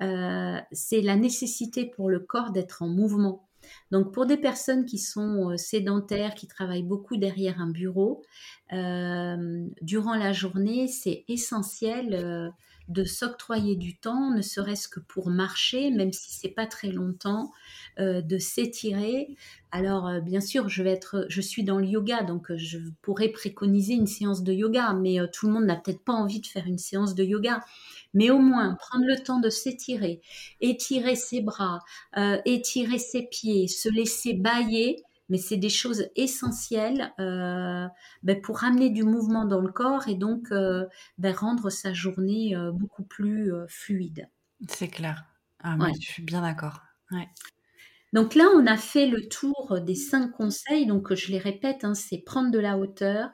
Euh, c'est la nécessité pour le corps d'être en mouvement. Donc pour des personnes qui sont euh, sédentaires, qui travaillent beaucoup derrière un bureau, durant la journée, c'est essentiel de s'octroyer du temps, ne serait-ce que pour marcher, même si c'est pas très longtemps, euh, de s'étirer. Alors euh, bien sûr, je vais être, je suis dans le yoga, donc euh, je pourrais préconiser une séance de yoga, mais tout le monde n'a peut-être pas envie de faire une séance de yoga. Mais au moins prendre le temps de s'étirer, étirer ses bras, étirer ses pieds, se laisser bailler mais c'est des choses essentielles euh, ben, pour amener du mouvement dans le corps et donc euh, ben, rendre sa journée euh, beaucoup plus fluide. C'est clair. Ah, Je suis bien d'accord. Donc là, on a fait le tour des cinq conseils. Donc je les répète, hein, c'est prendre de la hauteur,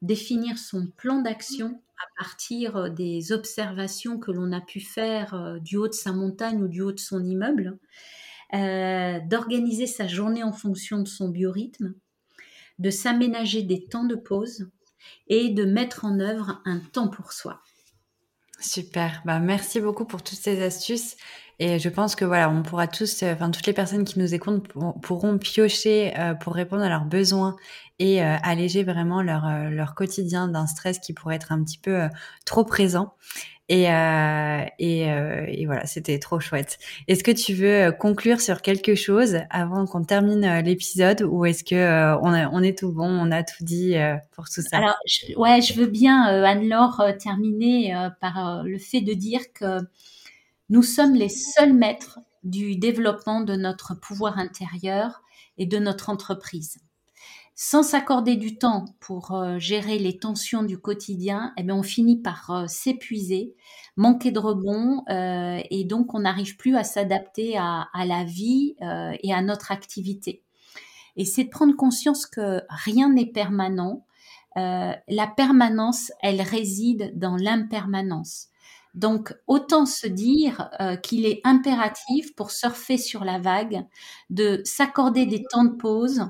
définir son plan d'action à partir des observations que l'on a pu faire du haut de sa montagne ou du haut de son immeuble. Euh, d'organiser sa journée en fonction de son biorhythme, de s'aménager des temps de pause et de mettre en œuvre un temps pour soi. Super, bah, merci beaucoup pour toutes ces astuces. Et je pense que voilà, on pourra tous, euh, enfin toutes les personnes qui nous écoutent pourront piocher euh, pour répondre à leurs besoins et alléger vraiment leur, leur quotidien d'un stress qui pourrait être un petit peu trop présent. Et, euh, et, euh, et, voilà, c'était trop chouette. Est-ce que tu veux euh, conclure sur quelque chose avant qu'on termine euh, l'épisode ou est-ce que euh, on, on, est tout bon, on a tout dit pour tout ça? Alors, je, ouais, je veux bien, Anne-Laure, terminer par le fait de dire que nous sommes les seuls maîtres du développement de notre pouvoir intérieur et de notre entreprise sans s'accorder du temps pour euh, gérer les tensions du quotidien, eh bien, on finit par euh, s'épuiser, manquer de rebond, euh, et donc on n'arrive plus à s'adapter à, la vie et à notre activité. Et c'est de prendre conscience que rien n'est permanent. la permanence, elle réside dans l'impermanence. Donc, autant se dire qu'il est impératif pour surfer sur la vague de s'accorder des temps de pause, euh,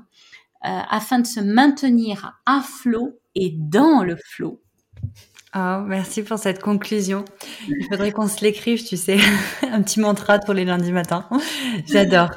afin de se maintenir à flot et dans le flot. Oh, merci pour cette conclusion. Il faudrait qu'on se l'écrive, tu sais, un petit mantra pour les lundis matins. J'adore.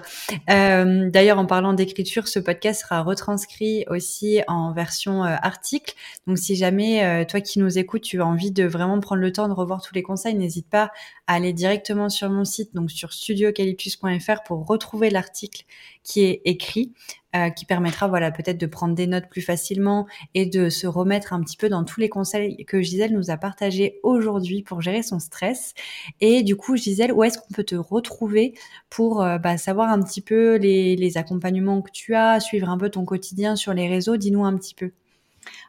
Euh, D'ailleurs, en parlant d'écriture, ce podcast sera retranscrit aussi en version euh, article. Donc, si jamais euh, toi qui nous écoutes, tu as envie de vraiment prendre le temps de revoir tous les conseils, n'hésite pas à aller directement sur mon site, donc sur studiocalyptus.fr pour retrouver l'article qui est écrit. Euh, qui permettra voilà peut-être de prendre des notes plus facilement et de se remettre un petit peu dans tous les conseils que Gisèle nous a partagés aujourd'hui pour gérer son stress. Et du coup, Gisèle, où est-ce qu'on peut te retrouver pour euh, bah, savoir un petit peu les, les accompagnements que tu as, suivre un peu ton quotidien sur les réseaux? Dis-nous un petit peu.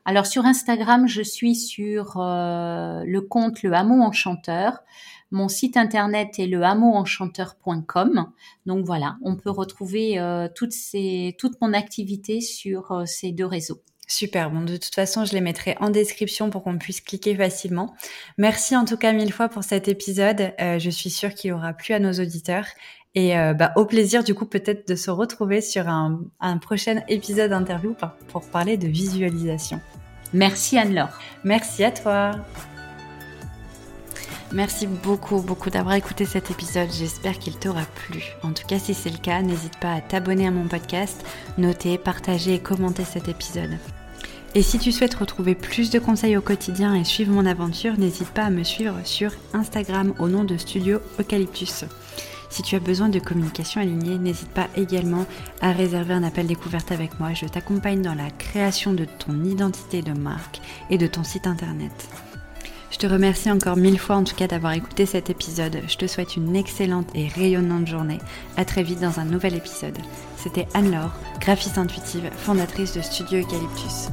Alors sur Instagram, je suis sur euh, le compte Le Hameau Enchanteur. Mon site internet est lehameauenchanteur.com. Donc voilà, on peut retrouver euh, toute mon activité sur euh, ces deux réseaux. Super, bon de toute façon je les mettrai en description pour qu'on puisse cliquer facilement. Merci en tout cas mille fois pour cet épisode, je suis sûre qu'il aura plu à nos auditeurs et bah, au plaisir du coup peut-être de se retrouver sur un, un prochain épisode d'interview pour parler de visualisation. Merci Anne-Laure. Merci à toi. Merci beaucoup, beaucoup d'avoir écouté cet épisode. J'espère qu'il t'aura plu. En tout cas, si c'est le cas, n'hésite pas à t'abonner à mon podcast, noter, partager et commenter cet épisode. Et si tu souhaites retrouver plus de conseils au quotidien et suivre mon aventure, n'hésite pas à me suivre sur Instagram au nom de Studio Eucalyptus. Si tu as besoin de communication alignée, n'hésite pas également à réserver un appel découverte avec moi. Je t'accompagne dans la création de ton identité de marque et de ton site internet. Je te remercie encore mille fois en tout cas d'avoir écouté cet épisode. Je te souhaite une excellente et rayonnante journée. À très vite dans un nouvel épisode. C'était Anne-Laure, graphiste intuitive, fondatrice de Studio Eucalyptus.